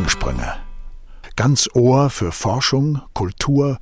Gedankensprünge. Ganz Ohr für Forschung, Kultur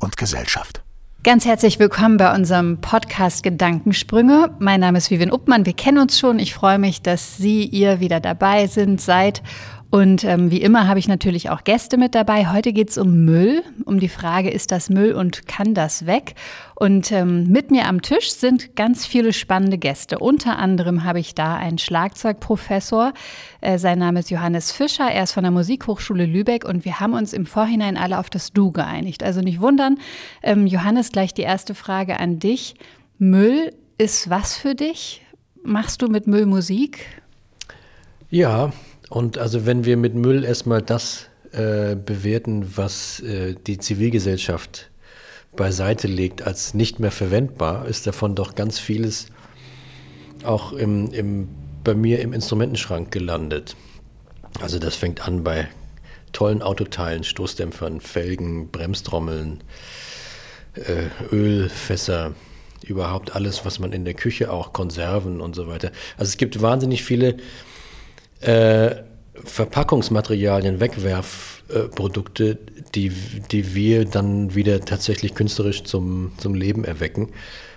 und Gesellschaft. Ganz herzlich willkommen bei unserem Podcast Gedankensprünge. Mein Name ist Vivian Uppmann. Wir kennen uns schon. Ich freue mich, dass Sie, ihr wieder dabei sind, seid und ähm, wie immer habe ich natürlich auch Gäste mit dabei. Heute geht es um Müll, um die Frage, ist das Müll und kann das weg? Und ähm, mit mir am Tisch sind ganz viele spannende Gäste. Unter anderem habe ich da einen Schlagzeugprofessor. Äh, sein Name ist Johannes Fischer. Er ist von der Musikhochschule Lübeck und wir haben uns im Vorhinein alle auf das Du geeinigt. Also nicht wundern. Ähm, Johannes, gleich die erste Frage an dich. Müll ist was für dich? Machst du mit Müll Musik? Ja, und also wenn wir mit Müll erstmal das äh, bewerten, was äh, die Zivilgesellschaft beiseite legt als nicht mehr verwendbar, ist davon doch ganz vieles auch im, im, bei mir im Instrumentenschrank gelandet. Also das fängt an bei tollen Autoteilen, Stoßdämpfern, Felgen, Bremstrommeln, äh, Ölfässer, überhaupt alles, was man in der Küche auch, Konserven und so weiter. Also es gibt wahnsinnig viele äh, Verpackungsmaterialien, Wegwerfprodukte, die, die wir dann wieder tatsächlich künstlerisch zum, zum Leben erwecken.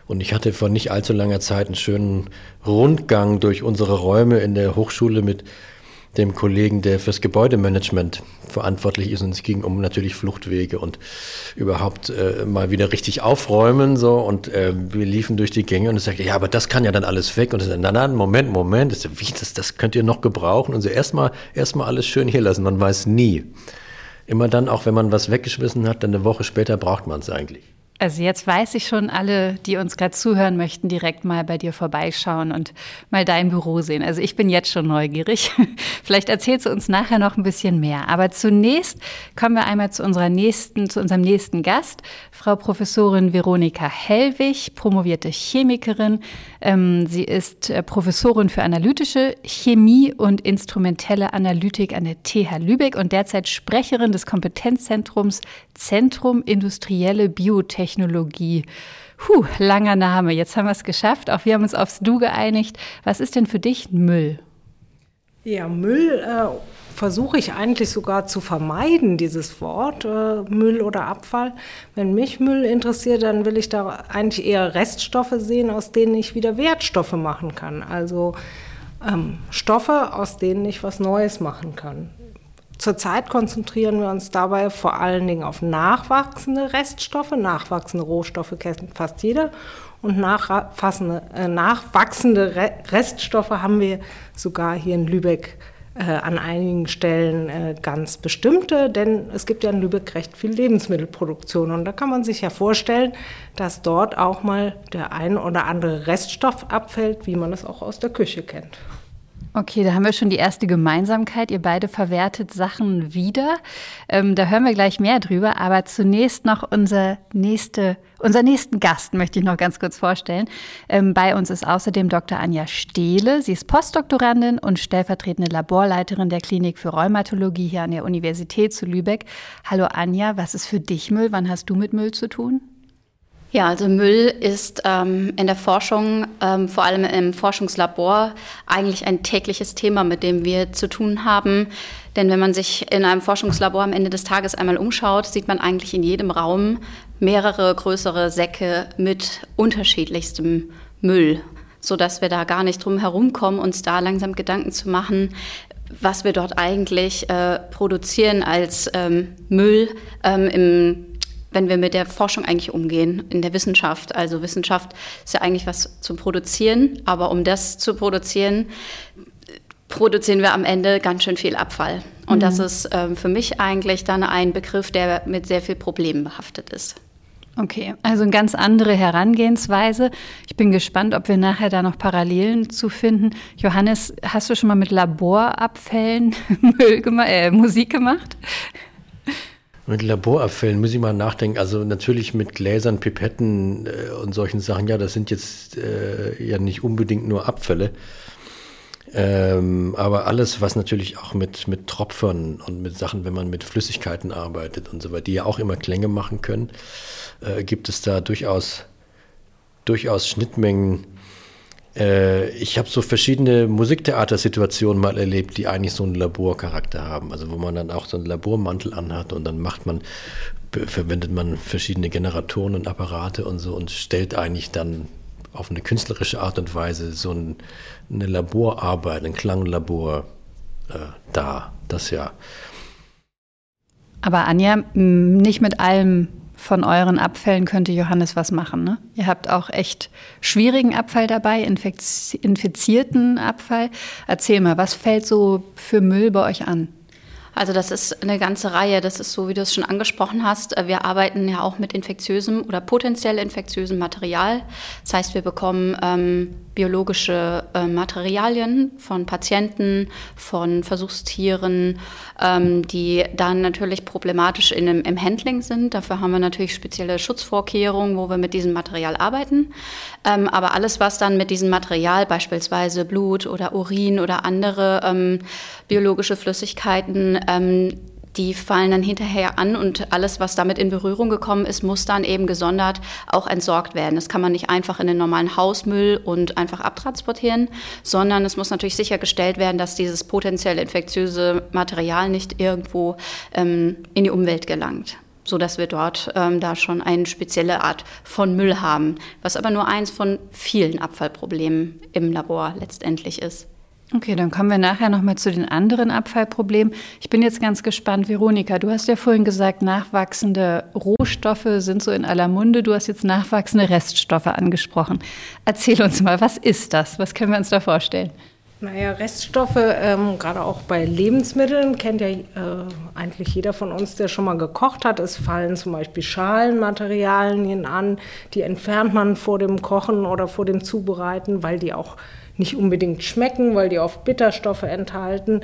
Und ich hatte vor nicht allzu langer Zeit einen schönen Rundgang durch unsere Räume in der Hochschule mit dem Kollegen, der fürs Gebäudemanagement verantwortlich ist. Und es ging um natürlich Fluchtwege und überhaupt äh, mal wieder richtig aufräumen. So. Und äh, wir liefen durch die Gänge und es sagte, ja, aber das kann ja dann alles weg. Und ich sagte, na, na, Moment, Moment. Ich wie, das, das könnt ihr noch gebrauchen? Und so erstmal erstmal alles schön hier lassen. Man weiß nie. Immer dann, auch wenn man was weggeschmissen hat, dann eine Woche später braucht man es eigentlich. Also jetzt weiß ich schon, alle, die uns gerade zuhören möchten, direkt mal bei dir vorbeischauen und mal dein Büro sehen. Also ich bin jetzt schon neugierig. Vielleicht erzählst du uns nachher noch ein bisschen mehr. Aber zunächst kommen wir einmal zu unserer nächsten, zu unserem nächsten Gast, Frau Professorin Veronika Hellwig, promovierte Chemikerin. Ähm, sie ist äh, Professorin für analytische Chemie und instrumentelle Analytik an der TH Lübeck und derzeit Sprecherin des Kompetenzzentrums Zentrum Industrielle Biotechnologie. Technologie. Puh, langer Name. Jetzt haben wir es geschafft. Auch wir haben uns aufs Du geeinigt. Was ist denn für dich Müll? Ja, Müll äh, versuche ich eigentlich sogar zu vermeiden, dieses Wort äh, Müll oder Abfall. Wenn mich Müll interessiert, dann will ich da eigentlich eher Reststoffe sehen, aus denen ich wieder Wertstoffe machen kann. Also ähm, Stoffe, aus denen ich was Neues machen kann. Zurzeit konzentrieren wir uns dabei vor allen Dingen auf nachwachsende Reststoffe. Nachwachsende Rohstoffe kennt fast jeder. Und äh, nachwachsende Reststoffe haben wir sogar hier in Lübeck äh, an einigen Stellen äh, ganz bestimmte, denn es gibt ja in Lübeck recht viel Lebensmittelproduktion. Und da kann man sich ja vorstellen, dass dort auch mal der ein oder andere Reststoff abfällt, wie man es auch aus der Küche kennt. Okay, da haben wir schon die erste Gemeinsamkeit. Ihr beide verwertet Sachen wieder. Ähm, da hören wir gleich mehr drüber. Aber zunächst noch unser nächste, unser nächsten Gast möchte ich noch ganz kurz vorstellen. Ähm, bei uns ist außerdem Dr. Anja Stehle. Sie ist Postdoktorandin und stellvertretende Laborleiterin der Klinik für Rheumatologie hier an der Universität zu Lübeck. Hallo Anja, was ist für dich Müll? Wann hast du mit Müll zu tun? Ja, also Müll ist ähm, in der Forschung, ähm, vor allem im Forschungslabor, eigentlich ein tägliches Thema, mit dem wir zu tun haben. Denn wenn man sich in einem Forschungslabor am Ende des Tages einmal umschaut, sieht man eigentlich in jedem Raum mehrere größere Säcke mit unterschiedlichstem Müll, sodass wir da gar nicht drum herumkommen, uns da langsam Gedanken zu machen, was wir dort eigentlich äh, produzieren als ähm, Müll ähm, im wenn wir mit der Forschung eigentlich umgehen, in der Wissenschaft. Also Wissenschaft ist ja eigentlich was zu produzieren, aber um das zu produzieren, produzieren wir am Ende ganz schön viel Abfall. Und mhm. das ist ähm, für mich eigentlich dann ein Begriff, der mit sehr viel Problemen behaftet ist. Okay, also eine ganz andere Herangehensweise. Ich bin gespannt, ob wir nachher da noch Parallelen zu finden. Johannes, hast du schon mal mit Laborabfällen äh, Musik gemacht? Mit Laborabfällen muss ich mal nachdenken. Also natürlich mit Gläsern, Pipetten äh, und solchen Sachen. Ja, das sind jetzt äh, ja nicht unbedingt nur Abfälle. Ähm, aber alles, was natürlich auch mit, mit Tropfern und mit Sachen, wenn man mit Flüssigkeiten arbeitet und so weiter, die ja auch immer Klänge machen können, äh, gibt es da durchaus, durchaus Schnittmengen, ich habe so verschiedene Musiktheatersituationen mal erlebt, die eigentlich so einen Laborcharakter haben. Also wo man dann auch so einen Labormantel anhat und dann macht man, verwendet man verschiedene Generatoren und Apparate und so und stellt eigentlich dann auf eine künstlerische Art und Weise so ein, eine Laborarbeit, ein Klanglabor äh, dar. Das ja. Aber Anja, nicht mit allem von euren Abfällen könnte Johannes was machen. Ne? Ihr habt auch echt schwierigen Abfall dabei, infizierten Abfall. Erzähl mal, was fällt so für Müll bei euch an? Also das ist eine ganze Reihe. Das ist so, wie du es schon angesprochen hast. Wir arbeiten ja auch mit infektiösem oder potenziell infektiösem Material. Das heißt, wir bekommen ähm, biologische äh, Materialien von Patienten, von Versuchstieren, ähm, die dann natürlich problematisch in, im Handling sind. Dafür haben wir natürlich spezielle Schutzvorkehrungen, wo wir mit diesem Material arbeiten. Ähm, aber alles, was dann mit diesem Material, beispielsweise Blut oder Urin oder andere ähm, biologische Flüssigkeiten, ähm, die fallen dann hinterher an und alles, was damit in Berührung gekommen ist, muss dann eben gesondert auch entsorgt werden. Das kann man nicht einfach in den normalen Hausmüll und einfach abtransportieren, sondern es muss natürlich sichergestellt werden, dass dieses potenziell infektiöse Material nicht irgendwo ähm, in die Umwelt gelangt so dass wir dort ähm, da schon eine spezielle Art von Müll haben, was aber nur eins von vielen Abfallproblemen im Labor letztendlich ist. Okay, dann kommen wir nachher nochmal zu den anderen Abfallproblemen. Ich bin jetzt ganz gespannt, Veronika, du hast ja vorhin gesagt, nachwachsende Rohstoffe sind so in aller Munde. Du hast jetzt nachwachsende Reststoffe angesprochen. Erzähl uns mal, was ist das? Was können wir uns da vorstellen? Naja, Reststoffe, ähm, gerade auch bei Lebensmitteln, kennt ja äh, eigentlich jeder von uns, der schon mal gekocht hat. Es fallen zum Beispiel Schalenmaterialien an, die entfernt man vor dem Kochen oder vor dem Zubereiten, weil die auch nicht unbedingt schmecken, weil die oft Bitterstoffe enthalten.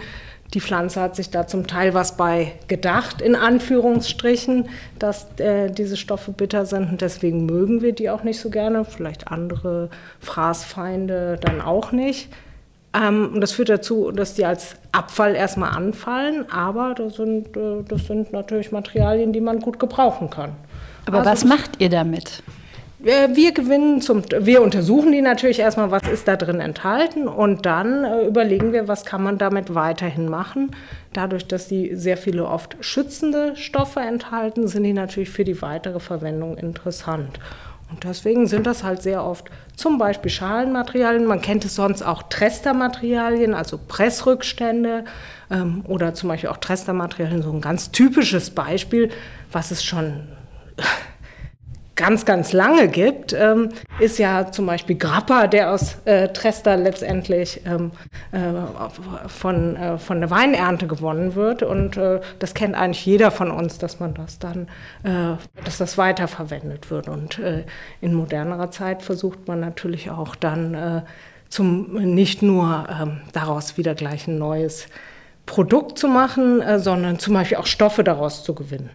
Die Pflanze hat sich da zum Teil was bei gedacht, in Anführungsstrichen, dass äh, diese Stoffe bitter sind und deswegen mögen wir die auch nicht so gerne. Vielleicht andere Fraßfeinde dann auch nicht. Ähm, und das führt dazu, dass die als Abfall erstmal anfallen, aber das sind, äh, das sind natürlich Materialien, die man gut gebrauchen kann. Aber also was macht ihr damit? Wir gewinnen zum, wir untersuchen die natürlich erstmal, was ist da drin enthalten und dann äh, überlegen wir, was kann man damit weiterhin machen. Dadurch, dass die sehr viele oft schützende Stoffe enthalten, sind die natürlich für die weitere Verwendung interessant. Und deswegen sind das halt sehr oft zum Beispiel Schalenmaterialien. Man kennt es sonst auch Trestermaterialien, also Pressrückstände ähm, oder zum Beispiel auch Trestermaterialien, so ein ganz typisches Beispiel, was es schon ganz, ganz lange gibt, ähm, ist ja zum Beispiel Grappa, der aus äh, Trester letztendlich ähm, äh, von, äh, von der Weinernte gewonnen wird. Und äh, das kennt eigentlich jeder von uns, dass man das dann, äh, dass das weiterverwendet wird. Und äh, in modernerer Zeit versucht man natürlich auch dann zum, nicht nur ähm, daraus wieder gleich ein neues Produkt zu machen, sondern zum Beispiel auch Stoffe daraus zu gewinnen.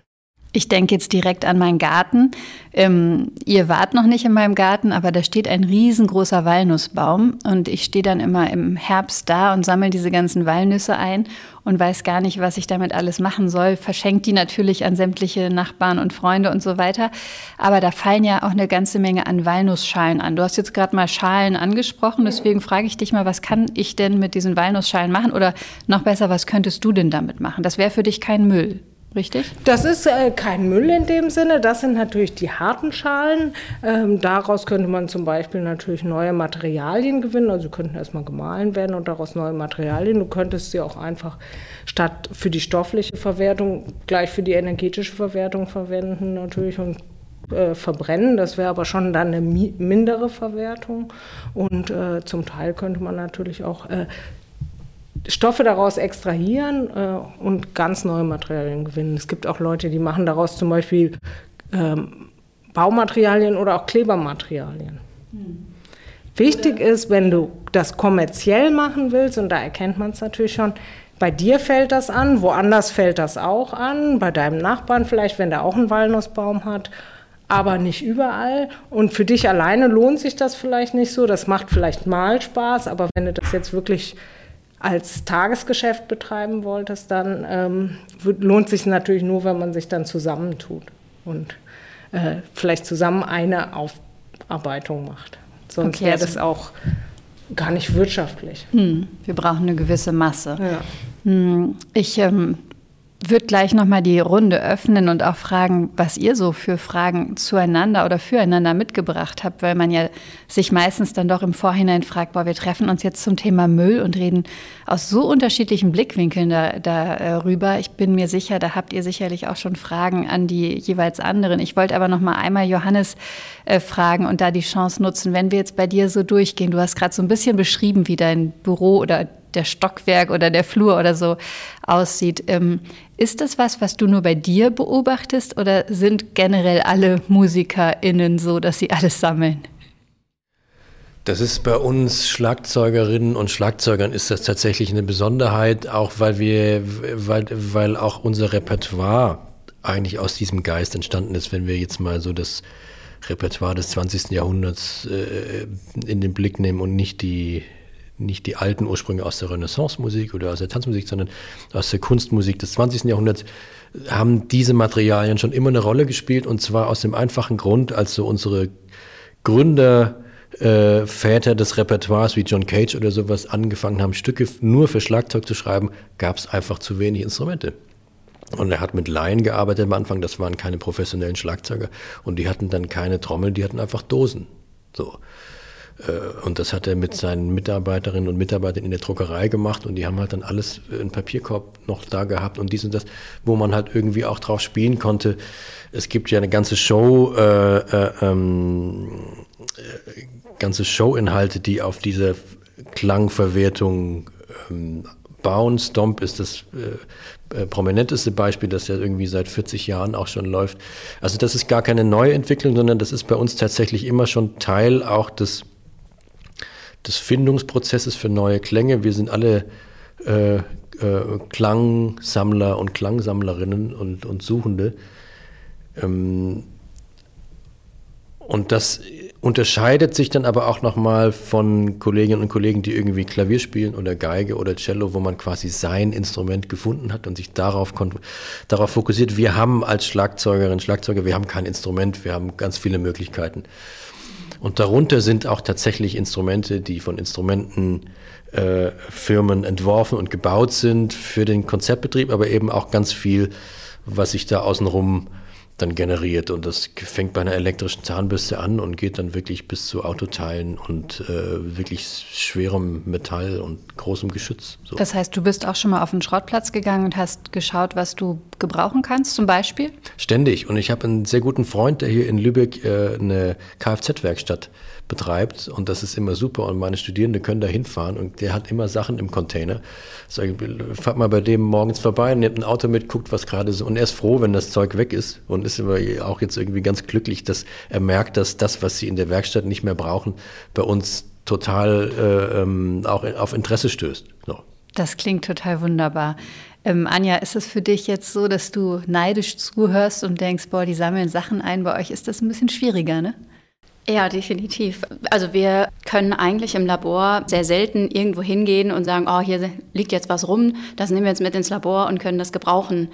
Ich denke jetzt direkt an meinen Garten. Ähm, ihr wart noch nicht in meinem Garten, aber da steht ein riesengroßer Walnussbaum und ich stehe dann immer im Herbst da und sammle diese ganzen Walnüsse ein und weiß gar nicht, was ich damit alles machen soll. Verschenkt die natürlich an sämtliche Nachbarn und Freunde und so weiter. Aber da fallen ja auch eine ganze Menge an Walnussschalen an. Du hast jetzt gerade mal Schalen angesprochen, deswegen frage ich dich mal, was kann ich denn mit diesen Walnussschalen machen? Oder noch besser, was könntest du denn damit machen? Das wäre für dich kein Müll richtig? Das ist äh, kein Müll in dem Sinne. Das sind natürlich die harten Schalen. Ähm, daraus könnte man zum Beispiel natürlich neue Materialien gewinnen. Also sie könnten erstmal gemahlen werden und daraus neue Materialien. Du könntest sie auch einfach statt für die stoffliche Verwertung gleich für die energetische Verwertung verwenden natürlich und äh, verbrennen. Das wäre aber schon dann eine mindere Verwertung. Und äh, zum Teil könnte man natürlich auch äh, Stoffe daraus extrahieren äh, und ganz neue Materialien gewinnen. Es gibt auch Leute, die machen daraus zum Beispiel ähm, Baumaterialien oder auch Klebermaterialien. Hm. Wichtig oder? ist, wenn du das kommerziell machen willst, und da erkennt man es natürlich schon, bei dir fällt das an, woanders fällt das auch an, bei deinem Nachbarn vielleicht, wenn der auch einen Walnussbaum hat, aber nicht überall. Und für dich alleine lohnt sich das vielleicht nicht so. Das macht vielleicht mal Spaß, aber wenn du das jetzt wirklich als Tagesgeschäft betreiben wolltest, dann ähm, lohnt sich natürlich nur, wenn man sich dann zusammentut und äh, vielleicht zusammen eine Aufarbeitung macht. Sonst okay, wäre also das auch gar nicht wirtschaftlich. Hm, wir brauchen eine gewisse Masse. Ja. Hm, ich ähm, würde gleich nochmal die Runde öffnen und auch fragen, was ihr so für Fragen zueinander oder füreinander mitgebracht habt, weil man ja sich meistens dann doch im Vorhinein fragt, boah, wir treffen uns jetzt zum Thema Müll und reden aus so unterschiedlichen Blickwinkeln darüber. Da, äh, ich bin mir sicher, da habt ihr sicherlich auch schon Fragen an die jeweils anderen. Ich wollte aber nochmal einmal Johannes äh, fragen und da die Chance nutzen, wenn wir jetzt bei dir so durchgehen. Du hast gerade so ein bisschen beschrieben, wie dein Büro oder der Stockwerk oder der Flur oder so aussieht. Ähm, ist das was, was du nur bei dir beobachtest oder sind generell alle MusikerInnen so, dass sie alles sammeln? Das ist bei uns Schlagzeugerinnen und Schlagzeugern ist das tatsächlich eine Besonderheit, auch weil wir, weil, weil auch unser Repertoire eigentlich aus diesem Geist entstanden ist, wenn wir jetzt mal so das Repertoire des 20. Jahrhunderts äh, in den Blick nehmen und nicht die nicht die alten Ursprünge aus der Renaissance-Musik oder aus der Tanzmusik, sondern aus der Kunstmusik des 20. Jahrhunderts, haben diese Materialien schon immer eine Rolle gespielt und zwar aus dem einfachen Grund, als so unsere Gründer, äh, Väter des Repertoires wie John Cage oder sowas angefangen haben, Stücke nur für Schlagzeug zu schreiben, gab es einfach zu wenig Instrumente. Und er hat mit Laien gearbeitet am Anfang, das waren keine professionellen Schlagzeuger. Und die hatten dann keine Trommeln, die hatten einfach Dosen. So. Äh, und das hat er mit seinen Mitarbeiterinnen und Mitarbeitern in der Druckerei gemacht und die haben halt dann alles in Papierkorb noch da gehabt und dies und das, wo man halt irgendwie auch drauf spielen konnte. Es gibt ja eine ganze Show, äh, äh, ähm, äh, ganze Showinhalte, die auf diese Klangverwertung ähm, bauen. Stomp ist das äh, äh, prominenteste Beispiel, das ja irgendwie seit 40 Jahren auch schon läuft. Also das ist gar keine neue Entwicklung, sondern das ist bei uns tatsächlich immer schon Teil auch des des Findungsprozesses für neue Klänge. Wir sind alle äh, äh, Klangsammler und Klangsammlerinnen und, und Suchende. Ähm, und das unterscheidet sich dann aber auch nochmal von Kolleginnen und Kollegen, die irgendwie Klavier spielen oder Geige oder Cello, wo man quasi sein Instrument gefunden hat und sich darauf, darauf fokussiert. Wir haben als Schlagzeugerin, Schlagzeuger, wir haben kein Instrument, wir haben ganz viele Möglichkeiten. Und darunter sind auch tatsächlich Instrumente, die von Instrumentenfirmen äh, entworfen und gebaut sind für den Konzertbetrieb, aber eben auch ganz viel, was sich da außenrum dann generiert. Und das fängt bei einer elektrischen Zahnbürste an und geht dann wirklich bis zu Autoteilen und äh, wirklich schwerem Metall und großem Geschütz. So. Das heißt, du bist auch schon mal auf den Schrottplatz gegangen und hast geschaut, was du gebrauchen kannst, zum Beispiel? Ständig. Und ich habe einen sehr guten Freund, der hier in Lübeck äh, eine Kfz-Werkstatt betreibt und das ist immer super und meine Studierenden können da hinfahren und der hat immer Sachen im Container. Sag fahrt mal bei dem morgens vorbei, nimmt ein Auto mit, guckt, was gerade so und er ist froh, wenn das Zeug weg ist und ist immer auch jetzt irgendwie ganz glücklich, dass er merkt, dass das, was sie in der Werkstatt nicht mehr brauchen, bei uns total äh, ähm, auch auf Interesse stößt. So. Das klingt total wunderbar. Ähm, Anja, ist es für dich jetzt so, dass du neidisch zuhörst und denkst, boah, die sammeln Sachen ein, bei euch ist das ein bisschen schwieriger, ne? Ja, definitiv. Also wir können eigentlich im Labor sehr selten irgendwo hingehen und sagen, oh, hier liegt jetzt was rum, das nehmen wir jetzt mit ins Labor und können das gebrauchen.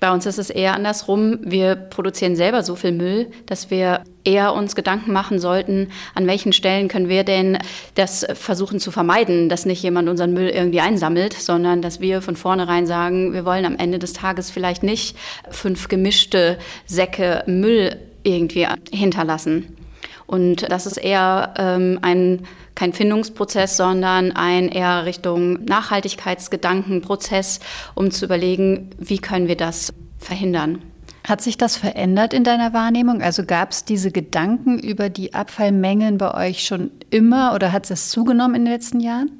Bei uns ist es eher andersrum. Wir produzieren selber so viel Müll, dass wir eher uns Gedanken machen sollten, an welchen Stellen können wir denn das versuchen zu vermeiden, dass nicht jemand unseren Müll irgendwie einsammelt, sondern dass wir von vornherein sagen, wir wollen am Ende des Tages vielleicht nicht fünf gemischte Säcke Müll irgendwie hinterlassen. Und das ist eher ähm, ein kein Findungsprozess, sondern ein eher Richtung Nachhaltigkeitsgedankenprozess, um zu überlegen, wie können wir das verhindern. Hat sich das verändert in deiner Wahrnehmung? Also gab es diese Gedanken über die Abfallmengen bei euch schon immer oder hat es zugenommen in den letzten Jahren?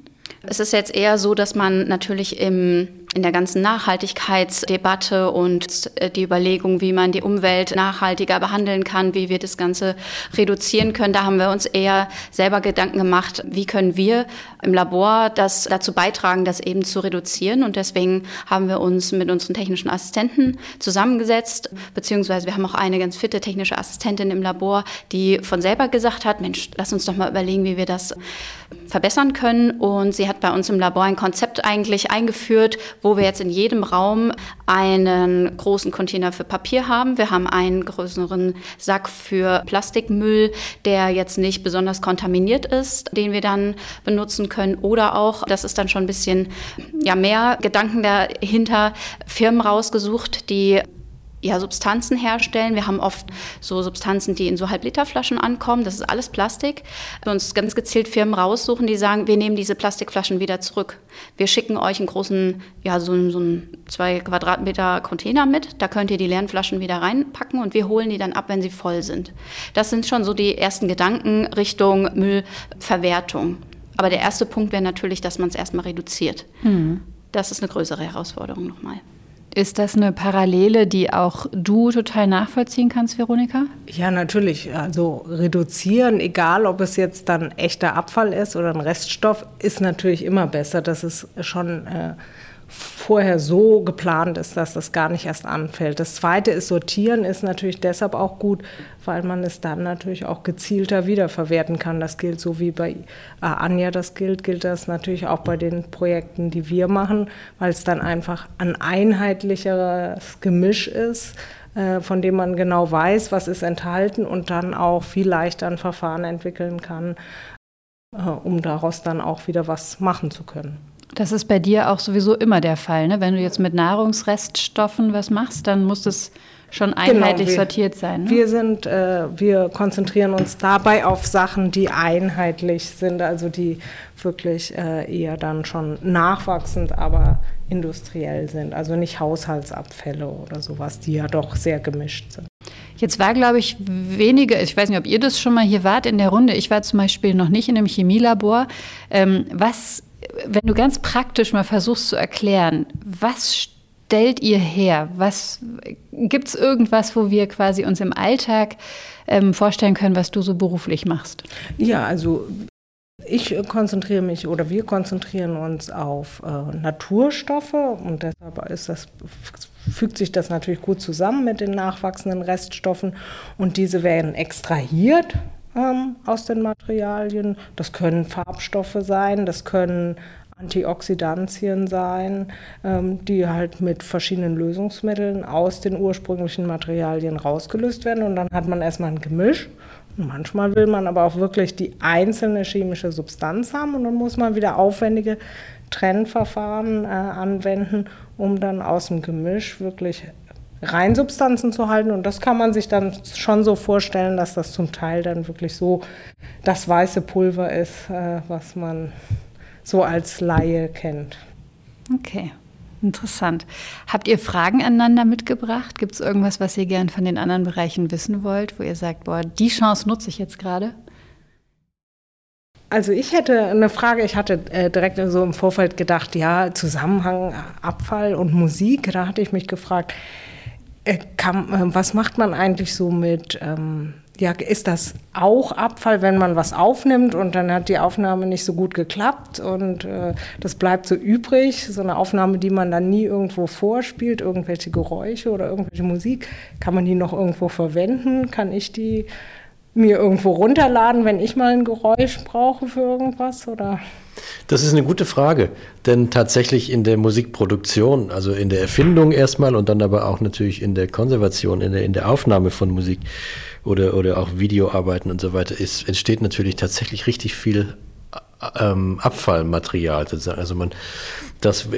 Es ist jetzt eher so, dass man natürlich im in der ganzen Nachhaltigkeitsdebatte und äh, die Überlegung, wie man die Umwelt nachhaltiger behandeln kann, wie wir das Ganze reduzieren können. Da haben wir uns eher selber Gedanken gemacht, wie können wir im Labor das dazu beitragen, das eben zu reduzieren. Und deswegen haben wir uns mit unseren technischen Assistenten zusammengesetzt, beziehungsweise wir haben auch eine ganz fitte technische Assistentin im Labor, die von selber gesagt hat, Mensch, lass uns doch mal überlegen, wie wir das verbessern können. Und sie hat bei uns im Labor ein Konzept eigentlich eingeführt, wo wir jetzt in jedem Raum einen großen Container für Papier haben. Wir haben einen größeren Sack für Plastikmüll, der jetzt nicht besonders kontaminiert ist, den wir dann benutzen können. Oder auch, das ist dann schon ein bisschen ja, mehr Gedanken dahinter, Firmen rausgesucht, die ja, Substanzen herstellen. Wir haben oft so Substanzen, die in so Halbliterflaschen ankommen. Das ist alles Plastik. Wir uns ganz gezielt Firmen raussuchen, die sagen, wir nehmen diese Plastikflaschen wieder zurück. Wir schicken euch einen großen, ja, so, so einen zwei Quadratmeter Container mit. Da könnt ihr die leeren Flaschen wieder reinpacken und wir holen die dann ab, wenn sie voll sind. Das sind schon so die ersten Gedanken Richtung Müllverwertung. Aber der erste Punkt wäre natürlich, dass man es erstmal reduziert. Mhm. Das ist eine größere Herausforderung nochmal. Ist das eine Parallele, die auch du total nachvollziehen kannst, Veronika? Ja, natürlich. Also reduzieren, egal ob es jetzt dann echter Abfall ist oder ein Reststoff, ist natürlich immer besser. Das ist schon äh, vorher so geplant ist, dass das gar nicht erst anfällt. Das zweite ist sortieren, ist natürlich deshalb auch gut, weil man es dann natürlich auch gezielter wiederverwerten kann. Das gilt so wie bei äh, Anja das gilt, gilt das natürlich auch bei den Projekten, die wir machen, weil es dann einfach ein einheitlicheres Gemisch ist äh, von dem man genau weiß, was ist enthalten und dann auch viel leichter ein Verfahren entwickeln kann, äh, um daraus dann auch wieder was machen zu können. Das ist bei dir auch sowieso immer der Fall. Ne? Wenn du jetzt mit Nahrungsreststoffen was machst, dann muss es schon genau, einheitlich genau, wir, sortiert sein. Ne? Wir sind, äh, wir konzentrieren uns dabei auf Sachen, die einheitlich sind, also die wirklich äh, eher dann schon nachwachsend, aber industriell sind. Also nicht Haushaltsabfälle oder sowas, die ja doch sehr gemischt sind. Jetzt war, glaube ich, wenige, ich weiß nicht, ob ihr das schon mal hier wart in der Runde. Ich war zum Beispiel noch nicht in einem Chemielabor. Ähm, was wenn du ganz praktisch mal versuchst zu erklären, was stellt ihr her? Was gibt es irgendwas, wo wir quasi uns im Alltag ähm, vorstellen können, was du so beruflich machst? Ja, also ich konzentriere mich oder wir konzentrieren uns auf äh, Naturstoffe und deshalb ist das, fügt sich das natürlich gut zusammen mit den nachwachsenden Reststoffen und diese werden extrahiert ähm, aus den Materialien. Das können Farbstoffe sein, das können Antioxidantien sein, ähm, die halt mit verschiedenen Lösungsmitteln aus den ursprünglichen Materialien rausgelöst werden. Und dann hat man erstmal ein Gemisch. Manchmal will man aber auch wirklich die einzelne chemische Substanz haben und dann muss man wieder aufwendige Trennverfahren äh, anwenden, um dann aus dem Gemisch wirklich Reinsubstanzen zu halten. Und das kann man sich dann schon so vorstellen, dass das zum Teil dann wirklich so das weiße Pulver ist, äh, was man so als Laie kennt. Okay. Interessant. Habt ihr Fragen aneinander mitgebracht? Gibt es irgendwas, was ihr gern von den anderen Bereichen wissen wollt, wo ihr sagt, boah, die Chance nutze ich jetzt gerade? Also ich hätte eine Frage, ich hatte äh, direkt so im Vorfeld gedacht, ja, Zusammenhang Abfall und Musik, da hatte ich mich gefragt, kann, äh, was macht man eigentlich so mit, ähm, ja, ist das auch Abfall, wenn man was aufnimmt und dann hat die Aufnahme nicht so gut geklappt und äh, das bleibt so übrig, so eine Aufnahme, die man dann nie irgendwo vorspielt, irgendwelche Geräusche oder irgendwelche Musik, kann man die noch irgendwo verwenden? Kann ich die mir irgendwo runterladen, wenn ich mal ein Geräusch brauche für irgendwas oder? Das ist eine gute Frage, denn tatsächlich in der Musikproduktion, also in der Erfindung erstmal und dann aber auch natürlich in der Konservation, in der, in der Aufnahme von Musik oder, oder auch Videoarbeiten und so weiter, ist, entsteht natürlich tatsächlich richtig viel ähm, Abfallmaterial. Also man, das,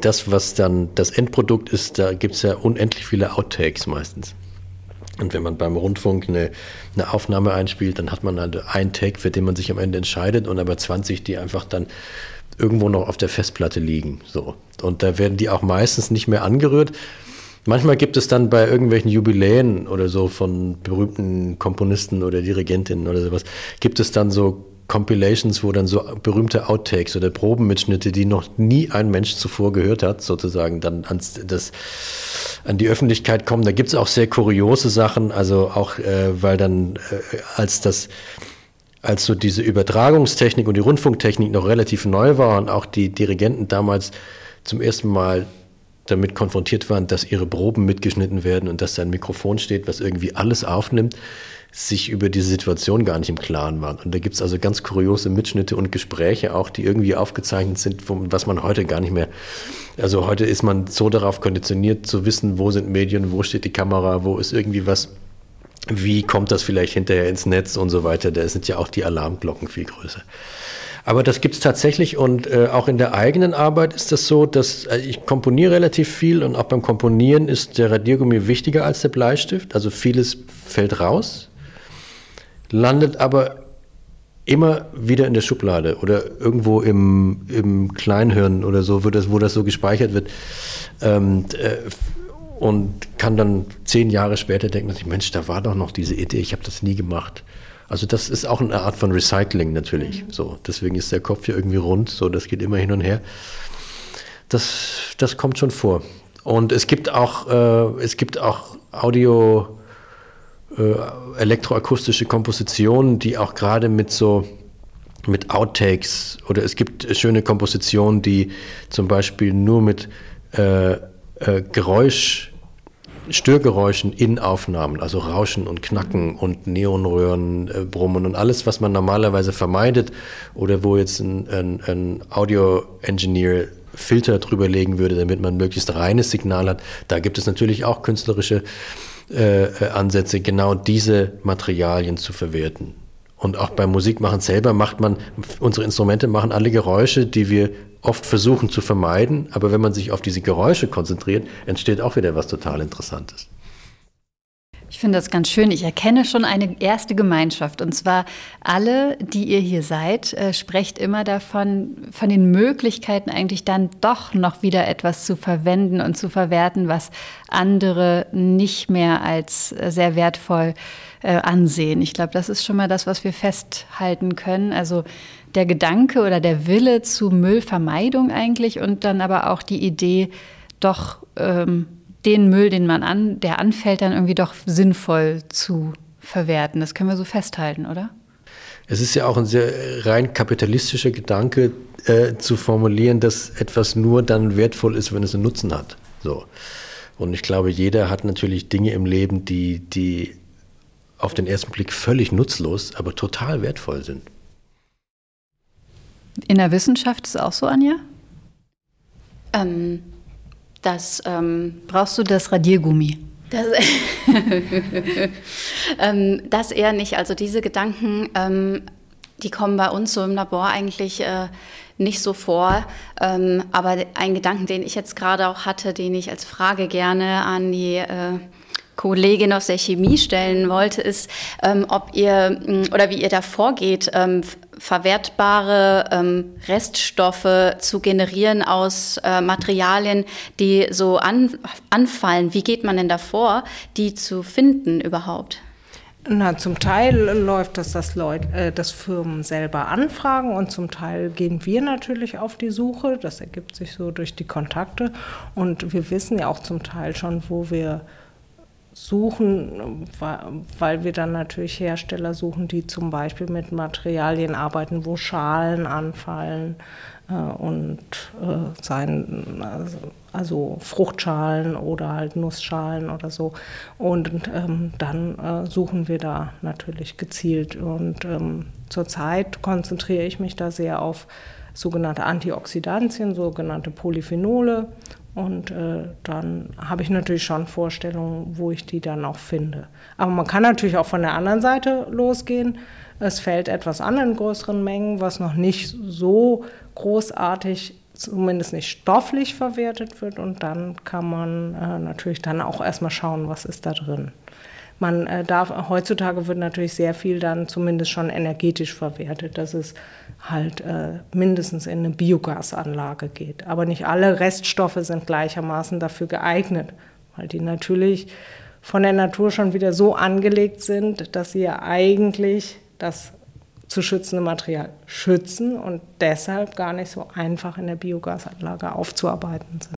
das, was dann das Endprodukt ist, da gibt es ja unendlich viele Outtakes meistens. Und wenn man beim Rundfunk eine, eine Aufnahme einspielt, dann hat man halt einen Tag, für den man sich am Ende entscheidet und aber 20, die einfach dann irgendwo noch auf der Festplatte liegen. So. Und da werden die auch meistens nicht mehr angerührt. Manchmal gibt es dann bei irgendwelchen Jubiläen oder so von berühmten Komponisten oder Dirigentinnen oder sowas, gibt es dann so Compilations, wo dann so berühmte Outtakes oder Probenmitschnitte, die noch nie ein Mensch zuvor gehört hat, sozusagen dann ans, das, an die Öffentlichkeit kommen. Da gibt es auch sehr kuriose Sachen, also auch, äh, weil dann äh, als das als so diese Übertragungstechnik und die Rundfunktechnik noch relativ neu war und auch die Dirigenten damals zum ersten Mal damit konfrontiert waren, dass ihre Proben mitgeschnitten werden und dass da ein Mikrofon steht, was irgendwie alles aufnimmt, sich über diese Situation gar nicht im Klaren waren. Und da gibt es also ganz kuriose Mitschnitte und Gespräche auch, die irgendwie aufgezeichnet sind, was man heute gar nicht mehr. Also heute ist man so darauf konditioniert zu wissen, wo sind Medien, wo steht die Kamera, wo ist irgendwie was, wie kommt das vielleicht hinterher ins Netz und so weiter. Da sind ja auch die Alarmglocken viel größer. Aber das gibt es tatsächlich und äh, auch in der eigenen Arbeit ist das so, dass äh, ich komponiere relativ viel und auch beim Komponieren ist der Radiergummi wichtiger als der Bleistift. Also vieles fällt raus, landet aber immer wieder in der Schublade oder irgendwo im, im Kleinhirn oder so, wo das, wo das so gespeichert wird. Ähm, äh, und kann dann zehn Jahre später denken, Mensch, da war doch noch diese Idee, ich habe das nie gemacht. Also das ist auch eine Art von Recycling natürlich. Mhm. So, deswegen ist der Kopf hier irgendwie rund, so das geht immer hin und her. Das, das kommt schon vor. Und es gibt auch, äh, es gibt auch Audio, äh, elektroakustische Kompositionen, die auch gerade mit so mit Outtakes oder es gibt schöne Kompositionen, die zum Beispiel nur mit äh, äh, Geräusch Störgeräuschen in Aufnahmen, also Rauschen und Knacken und Neonröhren, äh, Brummen und alles, was man normalerweise vermeidet oder wo jetzt ein, ein, ein Audio-Engineer Filter drüber legen würde, damit man möglichst reines Signal hat. Da gibt es natürlich auch künstlerische äh, äh Ansätze, genau diese Materialien zu verwerten. Und auch beim Musikmachen selber macht man, unsere Instrumente machen alle Geräusche, die wir oft versuchen zu vermeiden. Aber wenn man sich auf diese Geräusche konzentriert, entsteht auch wieder was total Interessantes. Ich finde das ganz schön. Ich erkenne schon eine erste Gemeinschaft. Und zwar alle, die ihr hier seid, äh, sprecht immer davon, von den Möglichkeiten eigentlich dann doch noch wieder etwas zu verwenden und zu verwerten, was andere nicht mehr als äh, sehr wertvoll äh, ansehen. Ich glaube, das ist schon mal das, was wir festhalten können. Also der Gedanke oder der Wille zu Müllvermeidung eigentlich und dann aber auch die Idee, doch ähm, den Müll, den man an, der anfällt, dann irgendwie doch sinnvoll zu verwerten. Das können wir so festhalten, oder? Es ist ja auch ein sehr rein kapitalistischer Gedanke äh, zu formulieren, dass etwas nur dann wertvoll ist, wenn es einen Nutzen hat. So. Und ich glaube, jeder hat natürlich Dinge im Leben, die, die auf den ersten Blick völlig nutzlos, aber total wertvoll sind. In der Wissenschaft ist es auch so, Anja? Ähm, das, ähm, Brauchst du das Radiergummi? Das, ähm, das, eher nicht. Also diese Gedanken, ähm, die kommen bei uns so im Labor eigentlich äh, nicht so vor. Ähm, aber ein Gedanken, den ich jetzt gerade auch hatte, den ich als Frage gerne an die äh, Kollegin aus der Chemie stellen wollte, ist, ähm, ob ihr mm, oder wie ihr da vorgeht, ähm, verwertbare ähm, Reststoffe zu generieren aus äh, Materialien, die so an, anfallen. Wie geht man denn davor, die zu finden überhaupt? Na, zum Teil läuft das, dass, Leute, äh, dass Firmen selber anfragen und zum Teil gehen wir natürlich auf die Suche. Das ergibt sich so durch die Kontakte. Und wir wissen ja auch zum Teil schon, wo wir suchen, weil wir dann natürlich Hersteller suchen, die zum Beispiel mit Materialien arbeiten, wo Schalen anfallen äh, und äh, sein, also, also, Fruchtschalen oder halt Nussschalen oder so. Und ähm, dann äh, suchen wir da natürlich gezielt. Und ähm, zurzeit konzentriere ich mich da sehr auf sogenannte Antioxidantien, sogenannte Polyphenole und äh, dann habe ich natürlich schon Vorstellungen, wo ich die dann auch finde. Aber man kann natürlich auch von der anderen Seite losgehen. Es fällt etwas an in größeren Mengen, was noch nicht so großartig, zumindest nicht stofflich verwertet wird. Und dann kann man äh, natürlich dann auch erstmal schauen, was ist da drin. Man äh, darf, heutzutage wird natürlich sehr viel dann zumindest schon energetisch verwertet. Das ist halt äh, mindestens in eine Biogasanlage geht. Aber nicht alle Reststoffe sind gleichermaßen dafür geeignet, weil die natürlich von der Natur schon wieder so angelegt sind, dass sie ja eigentlich das zu schützende Material schützen und deshalb gar nicht so einfach in der Biogasanlage aufzuarbeiten sind.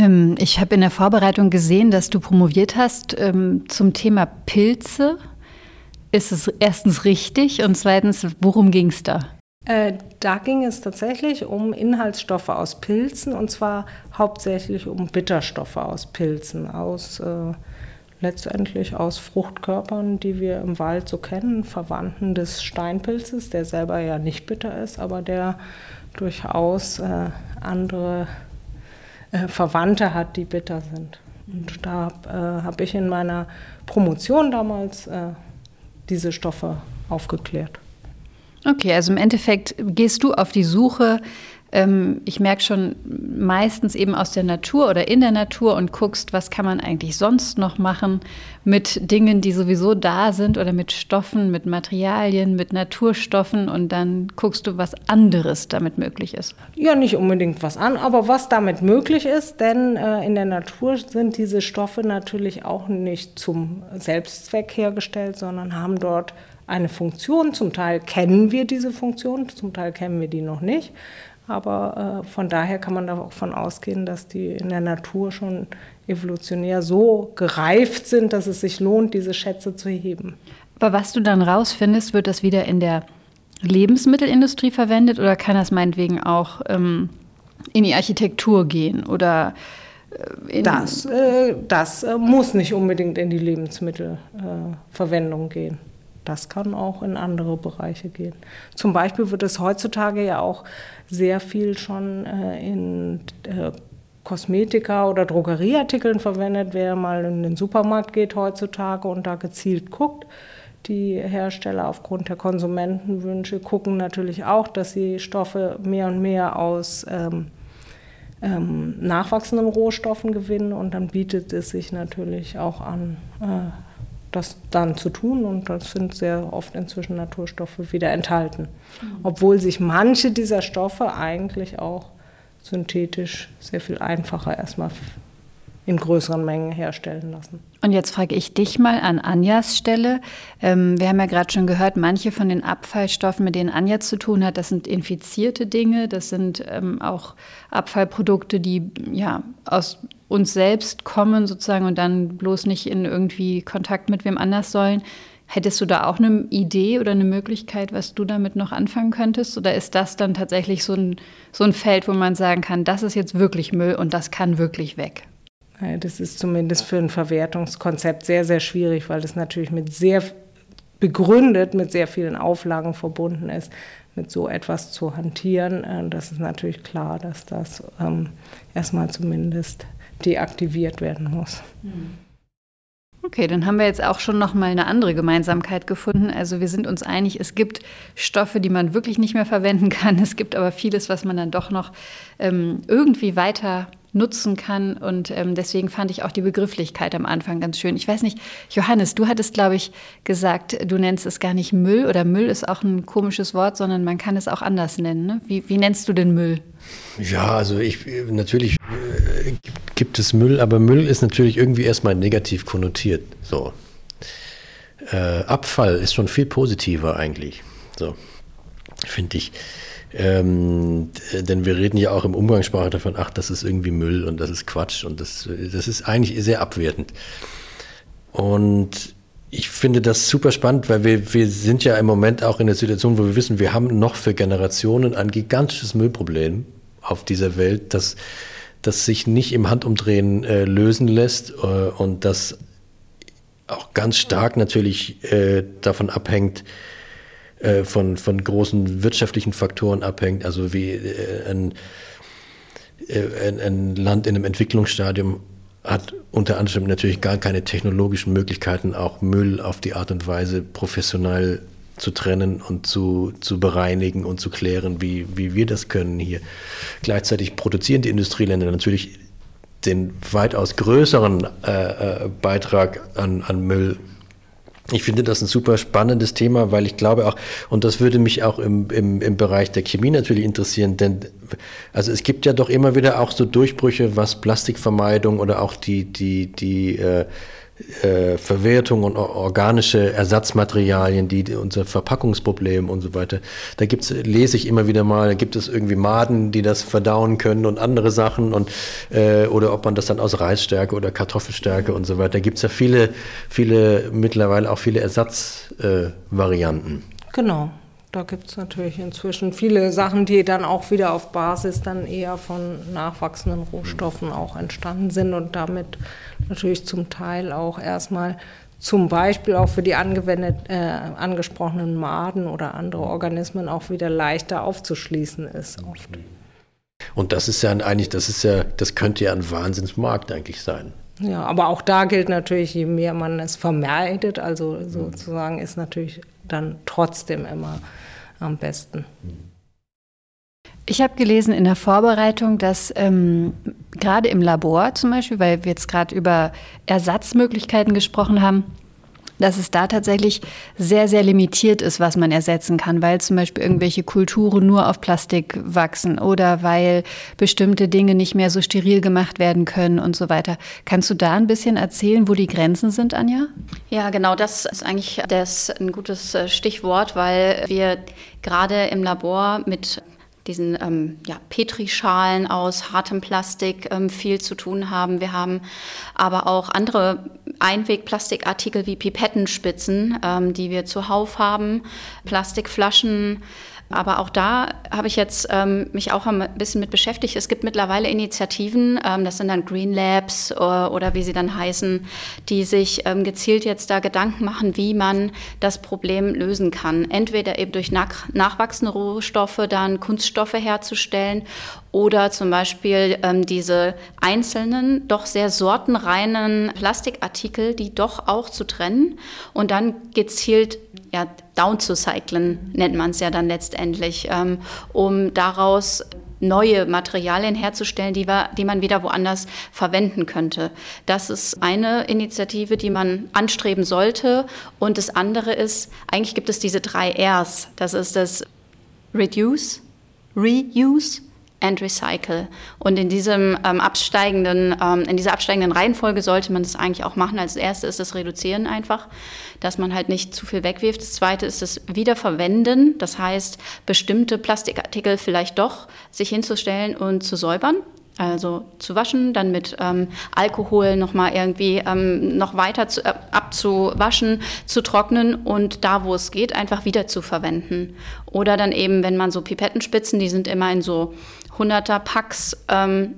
Ähm, ich habe in der Vorbereitung gesehen, dass du promoviert hast ähm, zum Thema Pilze ist es erstens richtig und zweitens, worum ging es da? Äh, da ging es tatsächlich um Inhaltsstoffe aus Pilzen und zwar hauptsächlich um Bitterstoffe aus Pilzen, aus äh, letztendlich aus Fruchtkörpern, die wir im Wald so kennen, Verwandten des Steinpilzes, der selber ja nicht bitter ist, aber der durchaus äh, andere äh, Verwandte hat, die bitter sind. Und da äh, habe ich in meiner Promotion damals äh, diese Stoffe aufgeklärt. Okay, also im Endeffekt gehst du auf die Suche ähm, ich merke schon meistens eben aus der Natur oder in der Natur und guckst, was kann man eigentlich sonst noch machen mit Dingen, die sowieso da sind oder mit Stoffen, mit Materialien, mit Naturstoffen und dann guckst du, was anderes damit möglich ist. Ja, nicht unbedingt was an, aber was damit möglich ist, denn äh, in der Natur sind diese Stoffe natürlich auch nicht zum Selbstzweck hergestellt, sondern haben dort eine Funktion. Zum Teil kennen wir diese Funktion, zum Teil kennen wir die noch nicht. Aber äh, von daher kann man davon ausgehen, dass die in der Natur schon evolutionär so gereift sind, dass es sich lohnt, diese Schätze zu heben. Aber was du dann rausfindest, wird das wieder in der Lebensmittelindustrie verwendet oder kann das meinetwegen auch ähm, in die Architektur gehen oder äh, das, äh, das äh, muss nicht unbedingt in die Lebensmittelverwendung gehen. Das kann auch in andere Bereiche gehen. Zum Beispiel wird es heutzutage ja auch sehr viel schon äh, in äh, Kosmetika oder Drogerieartikeln verwendet. Wer mal in den Supermarkt geht heutzutage und da gezielt guckt, die Hersteller aufgrund der Konsumentenwünsche gucken natürlich auch, dass sie Stoffe mehr und mehr aus ähm, ähm, nachwachsenden Rohstoffen gewinnen und dann bietet es sich natürlich auch an, äh, das dann zu tun und das sind sehr oft inzwischen Naturstoffe wieder enthalten. Mhm. Obwohl sich manche dieser Stoffe eigentlich auch synthetisch sehr viel einfacher erstmal in größeren Mengen herstellen lassen. Und jetzt frage ich dich mal an Anjas Stelle. Ähm, wir haben ja gerade schon gehört, manche von den Abfallstoffen, mit denen Anja zu tun hat, das sind infizierte Dinge, das sind ähm, auch Abfallprodukte, die ja aus uns selbst kommen sozusagen und dann bloß nicht in irgendwie Kontakt mit wem anders sollen. Hättest du da auch eine Idee oder eine Möglichkeit, was du damit noch anfangen könntest? Oder ist das dann tatsächlich so ein, so ein Feld, wo man sagen kann, das ist jetzt wirklich Müll und das kann wirklich weg? Das ist zumindest für ein Verwertungskonzept sehr, sehr schwierig, weil das natürlich mit sehr begründet, mit sehr vielen Auflagen verbunden ist, mit so etwas zu hantieren. Äh, das ist natürlich klar, dass das ähm, erstmal zumindest deaktiviert werden muss. Okay, dann haben wir jetzt auch schon noch mal eine andere Gemeinsamkeit gefunden. Also wir sind uns einig, es gibt Stoffe, die man wirklich nicht mehr verwenden kann. Es gibt aber vieles, was man dann doch noch ähm, irgendwie weiter nutzen kann. Und ähm, deswegen fand ich auch die Begrifflichkeit am Anfang ganz schön. Ich weiß nicht, Johannes, du hattest, glaube ich, gesagt, du nennst es gar nicht Müll oder Müll ist auch ein komisches Wort, sondern man kann es auch anders nennen. Ne? Wie, wie nennst du den Müll? Ja, also ich natürlich äh, gibt es Müll, aber Müll ist natürlich irgendwie erstmal negativ konnotiert. So. Äh, Abfall ist schon viel positiver eigentlich. So, finde ich. Ähm, denn wir reden ja auch im Umgangssprache davon, ach, das ist irgendwie Müll und das ist Quatsch und das, das ist eigentlich sehr abwertend. Und ich finde das super spannend, weil wir, wir sind ja im Moment auch in der Situation, wo wir wissen, wir haben noch für Generationen ein gigantisches Müllproblem auf dieser Welt, das, das sich nicht im Handumdrehen äh, lösen lässt äh, und das auch ganz stark natürlich äh, davon abhängt, äh, von, von großen wirtschaftlichen Faktoren abhängt, also wie äh, ein, äh, ein, ein Land in einem Entwicklungsstadium hat unter anderem natürlich gar keine technologischen Möglichkeiten, auch Müll auf die Art und Weise professionell zu trennen und zu, zu bereinigen und zu klären, wie, wie wir das können hier. Gleichzeitig produzieren die Industrieländer natürlich den weitaus größeren äh, Beitrag an, an Müll ich finde das ein super spannendes Thema, weil ich glaube auch, und das würde mich auch im, im, im Bereich der Chemie natürlich interessieren, denn also es gibt ja doch immer wieder auch so Durchbrüche, was Plastikvermeidung oder auch die, die, die äh, äh, Verwertung und organische Ersatzmaterialien, die unser Verpackungsproblem und so weiter. Da gibt's, lese ich immer wieder mal, da gibt es irgendwie Maden, die das verdauen können und andere Sachen und äh, oder ob man das dann aus Reisstärke oder Kartoffelstärke und so weiter. Da gibt's ja viele, viele, mittlerweile auch viele Ersatzvarianten. Äh, genau. Da gibt es natürlich inzwischen viele Sachen, die dann auch wieder auf Basis dann eher von nachwachsenden Rohstoffen auch entstanden sind und damit natürlich zum Teil auch erstmal zum Beispiel auch für die angewendet, äh, angesprochenen Maden oder andere Organismen auch wieder leichter aufzuschließen ist oft. Und das ist ja eigentlich, das ist ja, das könnte ja ein Wahnsinnsmarkt eigentlich sein. Ja, aber auch da gilt natürlich, je mehr man es vermeidet, also sozusagen ist natürlich dann trotzdem immer am besten. Ich habe gelesen in der Vorbereitung, dass ähm, gerade im Labor zum Beispiel, weil wir jetzt gerade über Ersatzmöglichkeiten gesprochen haben, dass es da tatsächlich sehr, sehr limitiert ist, was man ersetzen kann, weil zum Beispiel irgendwelche Kulturen nur auf Plastik wachsen oder weil bestimmte Dinge nicht mehr so steril gemacht werden können und so weiter. Kannst du da ein bisschen erzählen, wo die Grenzen sind, Anja? Ja, genau, das ist eigentlich das ein gutes äh, Stichwort, weil wir gerade im Labor mit diesen ähm, ja, Petrischalen aus hartem Plastik ähm, viel zu tun haben. Wir haben aber auch andere Einwegplastikartikel wie Pipettenspitzen, ähm, die wir zuhauf haben, Plastikflaschen, aber auch da habe ich jetzt ähm, mich auch ein bisschen mit beschäftigt. Es gibt mittlerweile Initiativen, ähm, das sind dann Green Labs oder, äh, oder wie sie dann heißen, die sich ähm, gezielt jetzt da Gedanken machen, wie man das Problem lösen kann. Entweder eben durch nach, nachwachsende Rohstoffe dann Kunststoffe herzustellen oder zum Beispiel ähm, diese einzelnen, doch sehr sortenreinen Plastikartikel, die doch auch zu trennen und dann gezielt ja, down zu cyclen, nennt man es ja dann letztendlich, ähm, um daraus neue Materialien herzustellen, die, wir, die man wieder woanders verwenden könnte. Das ist eine Initiative, die man anstreben sollte. Und das andere ist, eigentlich gibt es diese drei Rs. Das ist das Reduce, Reuse and Recycle. Und in diesem ähm, absteigenden, ähm, in dieser absteigenden Reihenfolge sollte man das eigentlich auch machen. Als erstes ist das Reduzieren einfach, dass man halt nicht zu viel wegwirft. Das zweite ist das Wiederverwenden. Das heißt, bestimmte Plastikartikel vielleicht doch sich hinzustellen und zu säubern also zu waschen, dann mit ähm, Alkohol nochmal irgendwie ähm, noch weiter zu, äh, abzuwaschen, zu trocknen und da, wo es geht, einfach wieder zu verwenden. Oder dann eben, wenn man so Pipettenspitzen, die sind immer in so 100er Packs ähm,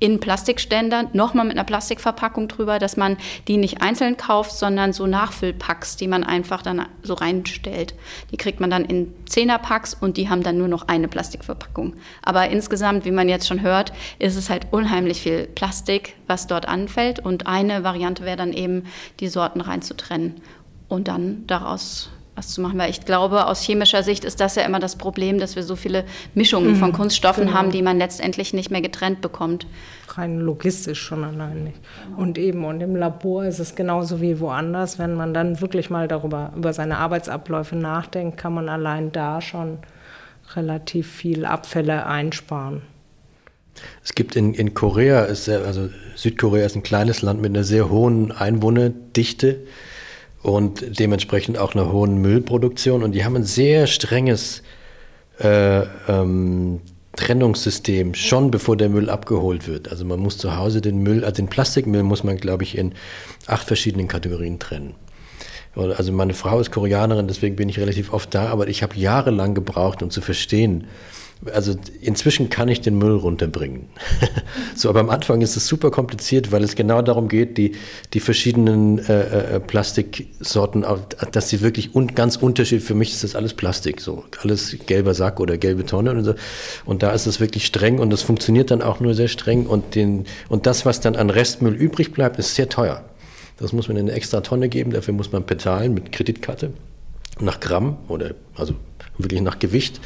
in Plastikständer, nochmal mit einer Plastikverpackung drüber, dass man die nicht einzeln kauft, sondern so Nachfüllpacks, die man einfach dann so reinstellt. Die kriegt man dann in Zehnerpacks und die haben dann nur noch eine Plastikverpackung. Aber insgesamt, wie man jetzt schon hört, ist es halt unheimlich viel Plastik, was dort anfällt. Und eine Variante wäre dann eben, die Sorten reinzutrennen und dann daraus was zu machen, weil ich glaube, aus chemischer Sicht ist das ja immer das Problem, dass wir so viele Mischungen mhm, von Kunststoffen genau. haben, die man letztendlich nicht mehr getrennt bekommt. Rein logistisch schon allein nicht. Und eben, und im Labor ist es genauso wie woanders. Wenn man dann wirklich mal darüber, über seine Arbeitsabläufe nachdenkt, kann man allein da schon relativ viel Abfälle einsparen. Es gibt in, in Korea, ist, also Südkorea ist ein kleines Land mit einer sehr hohen Einwohnerdichte und dementsprechend auch einer hohen Müllproduktion. Und die haben ein sehr strenges äh, ähm, Trennungssystem, schon bevor der Müll abgeholt wird. Also man muss zu Hause den Müll, also den Plastikmüll muss man, glaube ich, in acht verschiedenen Kategorien trennen. Also meine Frau ist Koreanerin, deswegen bin ich relativ oft da, aber ich habe jahrelang gebraucht, um zu verstehen, also inzwischen kann ich den Müll runterbringen. so, aber am Anfang ist es super kompliziert, weil es genau darum geht, die, die verschiedenen äh, äh, Plastiksorten, dass sie wirklich un, ganz unterschiedlich, für mich ist das alles Plastik, so alles gelber Sack oder gelbe Tonne und so. Und da ist es wirklich streng und das funktioniert dann auch nur sehr streng und, den, und das, was dann an Restmüll übrig bleibt, ist sehr teuer. Das muss man in eine extra Tonne geben, dafür muss man bezahlen mit Kreditkarte nach Gramm oder also wirklich nach Gewicht.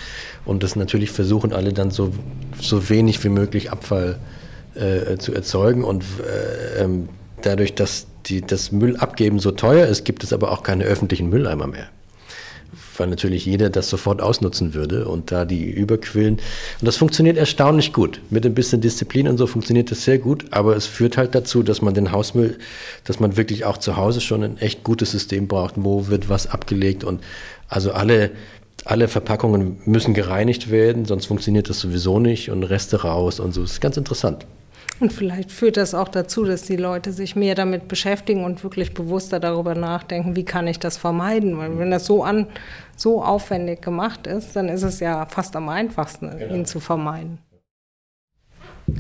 Und das natürlich versuchen alle dann so, so wenig wie möglich Abfall äh, zu erzeugen. Und äh, ähm, dadurch, dass die, das Müllabgeben so teuer ist, gibt es aber auch keine öffentlichen Mülleimer mehr weil natürlich jeder das sofort ausnutzen würde und da die überquillen. Und das funktioniert erstaunlich gut. Mit ein bisschen Disziplin und so funktioniert das sehr gut, aber es führt halt dazu, dass man den Hausmüll, dass man wirklich auch zu Hause schon ein echt gutes System braucht, wo wird was abgelegt und also alle alle Verpackungen müssen gereinigt werden, sonst funktioniert das sowieso nicht und Reste raus und so. Das ist ganz interessant. Und vielleicht führt das auch dazu, dass die Leute sich mehr damit beschäftigen und wirklich bewusster darüber nachdenken, wie kann ich das vermeiden. Weil wenn das so an so aufwendig gemacht ist, dann ist es ja fast am einfachsten, genau. ihn zu vermeiden.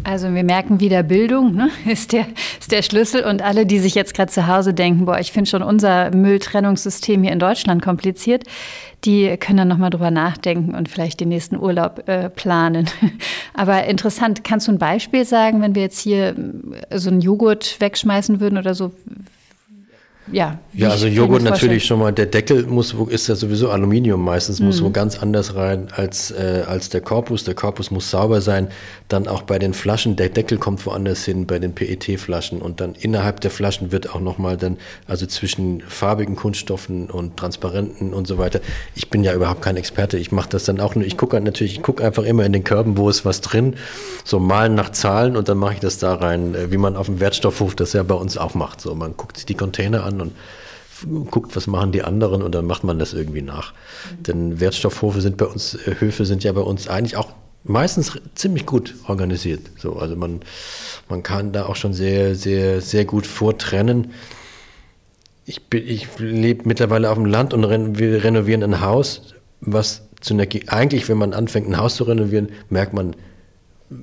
Also wir merken wieder, Bildung ne, ist, der, ist der Schlüssel und alle, die sich jetzt gerade zu Hause denken, boah, ich finde schon unser Mülltrennungssystem hier in Deutschland kompliziert, die können dann nochmal drüber nachdenken und vielleicht den nächsten Urlaub äh, planen. Aber interessant, kannst du ein Beispiel sagen, wenn wir jetzt hier äh, so einen Joghurt wegschmeißen würden oder so, ja. Ja, also Joghurt natürlich schon mal, der Deckel muss, ist ja sowieso Aluminium meistens, muss mhm. wo ganz anders rein als, äh, als der Korpus. Der Korpus muss sauber sein. Dann auch bei den Flaschen, der Deckel kommt woanders hin, bei den PET-Flaschen. Und dann innerhalb der Flaschen wird auch nochmal dann, also zwischen farbigen Kunststoffen und transparenten und so weiter. Ich bin ja überhaupt kein Experte. Ich mache das dann auch nur, ich gucke natürlich, ich gucke einfach immer in den Körben, wo ist was drin, so malen nach Zahlen und dann mache ich das da rein, äh, wie man auf dem Wertstoffhof das ja bei uns auch macht. So, man guckt sich die Container an an und guckt, was machen die anderen und dann macht man das irgendwie nach. Mhm. Denn Wertstoffhöfe sind bei uns, äh, Höfe sind ja bei uns eigentlich auch meistens ziemlich gut organisiert. So, also man, man kann da auch schon sehr, sehr, sehr gut vortrennen. Ich, ich lebe mittlerweile auf dem Land und wir renovieren ein Haus, was zu einer, eigentlich, wenn man anfängt, ein Haus zu renovieren, merkt man,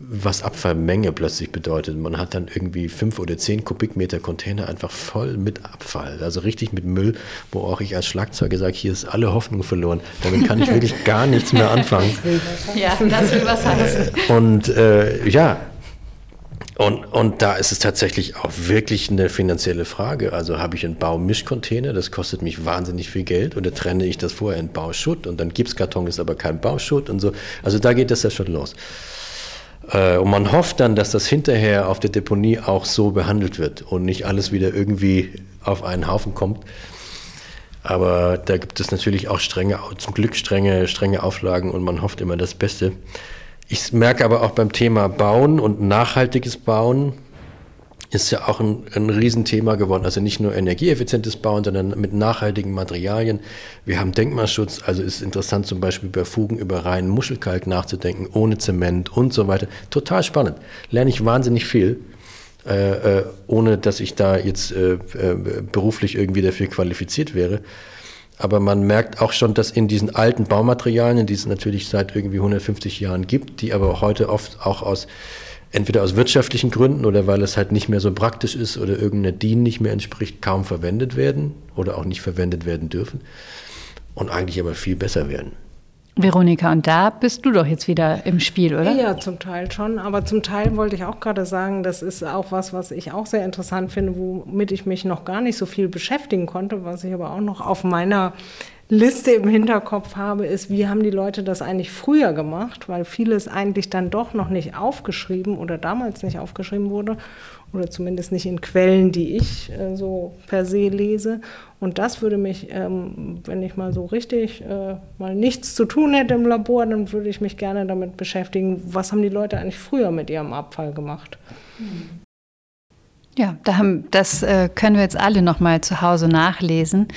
was Abfallmenge plötzlich bedeutet. Man hat dann irgendwie fünf oder zehn Kubikmeter Container einfach voll mit Abfall, also richtig mit Müll, wo auch ich als Schlagzeuger sage, hier ist alle Hoffnung verloren. Damit kann ich wirklich gar nichts mehr anfangen. Ja, das will was heißen. Und äh, ja, und, und da ist es tatsächlich auch wirklich eine finanzielle Frage. Also habe ich einen Baumischcontainer, das kostet mich wahnsinnig viel Geld, oder trenne ich das vorher in Bauschutt und dann Gipskarton ist aber kein Bauschutt und so. Also da geht das ja schon los. Äh, und man hofft dann, dass das hinterher auf der Deponie auch so behandelt wird und nicht alles wieder irgendwie auf einen Haufen kommt. Aber da gibt es natürlich auch strenge, zum Glück strenge, strenge Auflagen und man hofft immer das Beste. Ich merke aber auch beim Thema Bauen und nachhaltiges Bauen, ist ja auch ein, ein Riesenthema geworden. Also nicht nur energieeffizientes Bauen, sondern mit nachhaltigen Materialien. Wir haben Denkmalschutz, also ist interessant zum Beispiel bei Fugen über reinen Muschelkalk nachzudenken, ohne Zement und so weiter. Total spannend. Lerne ich wahnsinnig viel. Äh, äh, ohne dass ich da jetzt äh, äh beruflich irgendwie dafür qualifiziert wäre. Aber man merkt auch schon, dass in diesen alten Baumaterialien, die es natürlich seit irgendwie 150 Jahren gibt, die aber heute oft auch aus entweder aus wirtschaftlichen Gründen oder weil es halt nicht mehr so praktisch ist oder irgendeiner DIN nicht mehr entspricht, kaum verwendet werden oder auch nicht verwendet werden dürfen und eigentlich aber viel besser werden. Veronika, und da bist du doch jetzt wieder im Spiel, oder? Ja, zum Teil schon. Aber zum Teil wollte ich auch gerade sagen, das ist auch was, was ich auch sehr interessant finde, womit ich mich noch gar nicht so viel beschäftigen konnte, was ich aber auch noch auf meiner Liste im Hinterkopf habe, ist, wie haben die Leute das eigentlich früher gemacht, weil vieles eigentlich dann doch noch nicht aufgeschrieben oder damals nicht aufgeschrieben wurde oder zumindest nicht in Quellen, die ich äh, so per se lese. Und das würde mich, ähm, wenn ich mal so richtig äh, mal nichts zu tun hätte im Labor, dann würde ich mich gerne damit beschäftigen, was haben die Leute eigentlich früher mit ihrem Abfall gemacht. Ja, da haben, das äh, können wir jetzt alle noch mal zu Hause nachlesen.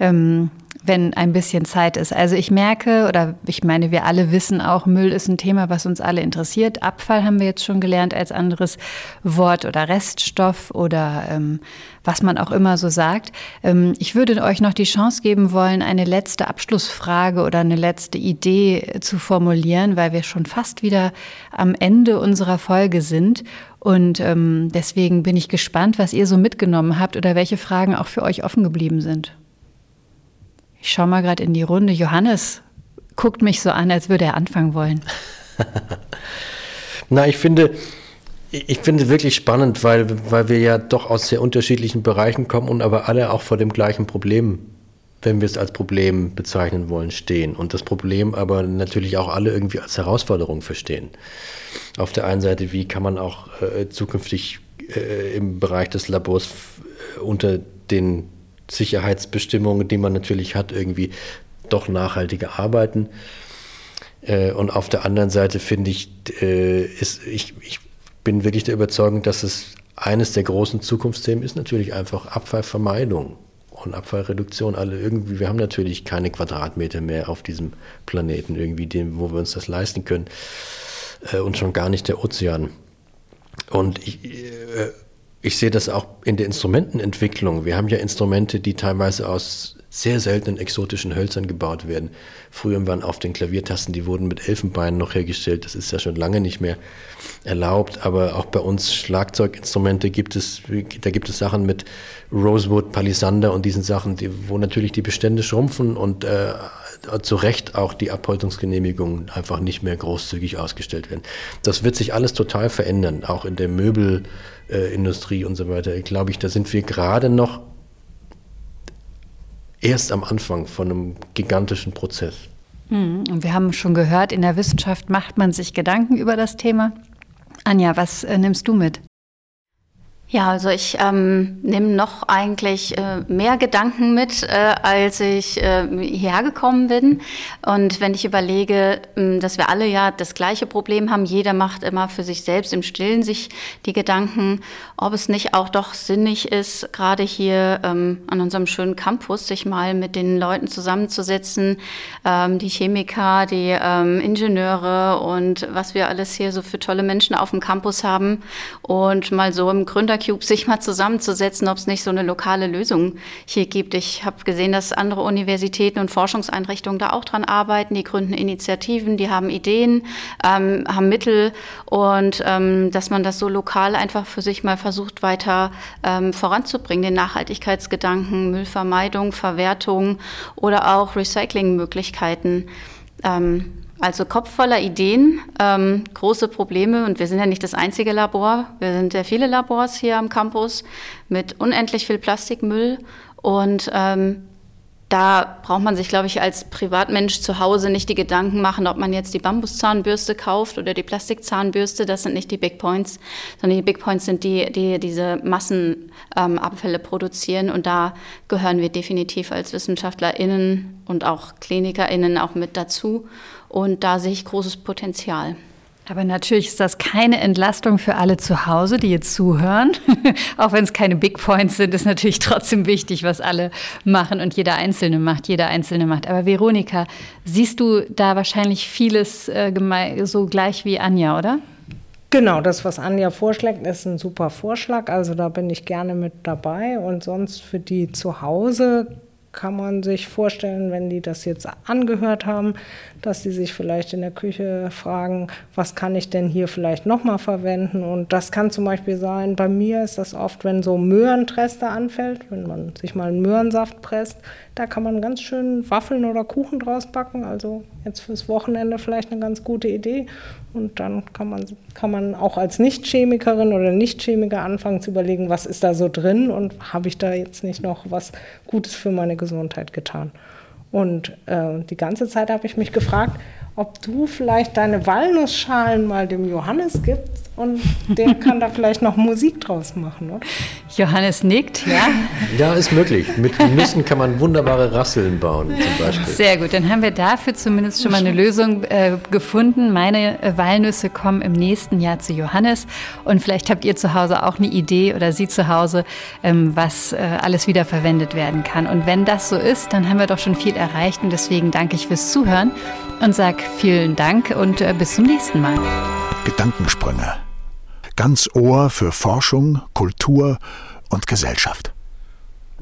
Ähm, wenn ein bisschen Zeit ist. Also ich merke, oder ich meine, wir alle wissen auch, Müll ist ein Thema, was uns alle interessiert. Abfall haben wir jetzt schon gelernt als anderes Wort oder Reststoff oder ähm, was man auch immer so sagt. Ähm, ich würde euch noch die Chance geben wollen, eine letzte Abschlussfrage oder eine letzte Idee zu formulieren, weil wir schon fast wieder am Ende unserer Folge sind. Und ähm, deswegen bin ich gespannt, was ihr so mitgenommen habt oder welche Fragen auch für euch offen geblieben sind. Ich schaue mal gerade in die Runde. Johannes guckt mich so an, als würde er anfangen wollen. Na, ich finde, ich finde wirklich spannend, weil, weil wir ja doch aus sehr unterschiedlichen Bereichen kommen und aber alle auch vor dem gleichen Problem, wenn wir es als Problem bezeichnen wollen, stehen. Und das Problem aber natürlich auch alle irgendwie als Herausforderung verstehen. Auf der einen Seite, wie kann man auch äh, zukünftig äh, im Bereich des Labors äh, unter den Sicherheitsbestimmungen, die man natürlich hat, irgendwie doch nachhaltiger arbeiten. Äh, und auf der anderen Seite finde ich, äh, ist, ich, ich bin wirklich der Überzeugung, dass es eines der großen Zukunftsthemen ist natürlich einfach Abfallvermeidung und Abfallreduktion. Alle irgendwie, wir haben natürlich keine Quadratmeter mehr auf diesem Planeten irgendwie, dem, wo wir uns das leisten können. Äh, und schon gar nicht der Ozean. Und ich, ich sehe das auch in der Instrumentenentwicklung. Wir haben ja Instrumente, die teilweise aus sehr seltenen exotischen Hölzern gebaut werden. Früher waren auf den Klaviertasten, die wurden mit Elfenbein noch hergestellt. Das ist ja schon lange nicht mehr erlaubt. Aber auch bei uns Schlagzeuginstrumente gibt es, da gibt es Sachen mit Rosewood, Palisander und diesen Sachen, die, wo natürlich die Bestände schrumpfen und äh, zu Recht auch die Abholzungsgenehmigungen einfach nicht mehr großzügig ausgestellt werden. Das wird sich alles total verändern, auch in der Möbelindustrie äh, und so weiter. Glaube ich, da sind wir gerade noch erst am Anfang von einem gigantischen Prozess. Mhm. Und wir haben schon gehört, in der Wissenschaft macht man sich Gedanken über das Thema. Anja, was äh, nimmst du mit? Ja, also ich ähm, nehme noch eigentlich äh, mehr Gedanken mit, äh, als ich äh, hierher gekommen bin. Und wenn ich überlege, äh, dass wir alle ja das gleiche Problem haben, jeder macht immer für sich selbst im Stillen sich die Gedanken, ob es nicht auch doch sinnig ist, gerade hier ähm, an unserem schönen Campus sich mal mit den Leuten zusammenzusetzen, ähm, die Chemiker, die ähm, Ingenieure und was wir alles hier so für tolle Menschen auf dem Campus haben und mal so im Gründer Cube sich mal zusammenzusetzen, ob es nicht so eine lokale Lösung hier gibt. Ich habe gesehen, dass andere Universitäten und Forschungseinrichtungen da auch dran arbeiten. Die gründen Initiativen, die haben Ideen, ähm, haben Mittel und ähm, dass man das so lokal einfach für sich mal versucht weiter ähm, voranzubringen, den Nachhaltigkeitsgedanken, Müllvermeidung, Verwertung oder auch Recyclingmöglichkeiten. Ähm, also Kopf voller Ideen, ähm, große Probleme und wir sind ja nicht das einzige Labor. Wir sind ja viele Labors hier am Campus mit unendlich viel Plastikmüll und ähm, da braucht man sich, glaube ich, als Privatmensch zu Hause nicht die Gedanken machen, ob man jetzt die Bambuszahnbürste kauft oder die Plastikzahnbürste. Das sind nicht die Big Points, sondern die Big Points sind die, die diese Massenabfälle ähm, produzieren. Und da gehören wir definitiv als WissenschaftlerInnen und auch KlinikerInnen auch mit dazu. Und da sehe ich großes Potenzial. Aber natürlich ist das keine Entlastung für alle zu Hause, die jetzt zuhören. Auch wenn es keine Big Points sind, ist natürlich trotzdem wichtig, was alle machen und jeder Einzelne macht, jeder Einzelne macht. Aber Veronika, siehst du da wahrscheinlich vieles äh, so gleich wie Anja, oder? Genau, das, was Anja vorschlägt, ist ein super Vorschlag. Also da bin ich gerne mit dabei. Und sonst für die zu Hause kann man sich vorstellen, wenn die das jetzt angehört haben, dass sie sich vielleicht in der Küche fragen, was kann ich denn hier vielleicht nochmal verwenden? Und das kann zum Beispiel sein, bei mir ist das oft, wenn so Möhrentreste anfällt, wenn man sich mal einen Möhrensaft presst, da kann man ganz schön Waffeln oder Kuchen draus backen. Also jetzt fürs Wochenende vielleicht eine ganz gute Idee. Und dann kann man, kann man auch als Nichtchemikerin oder Nichtchemiker anfangen zu überlegen, was ist da so drin und habe ich da jetzt nicht noch was Gutes für meine Gesundheit getan. Und äh, die ganze Zeit habe ich mich gefragt, ob du vielleicht deine Walnussschalen mal dem Johannes gibst und der kann da vielleicht noch Musik draus machen, oder? Johannes nickt, ja. Ja, ist möglich. Mit Nüssen kann man wunderbare Rasseln bauen, zum Beispiel. Sehr gut, dann haben wir dafür zumindest schon mal eine Lösung äh, gefunden. Meine äh, Walnüsse kommen im nächsten Jahr zu Johannes und vielleicht habt ihr zu Hause auch eine Idee oder Sie zu Hause, ähm, was äh, alles wieder verwendet werden kann. Und wenn das so ist, dann haben wir doch schon viel erreicht und deswegen danke ich fürs Zuhören und sage vielen Dank und äh, bis zum nächsten Mal. Gedankensprünge. Ganz Ohr für Forschung, Kultur und Gesellschaft.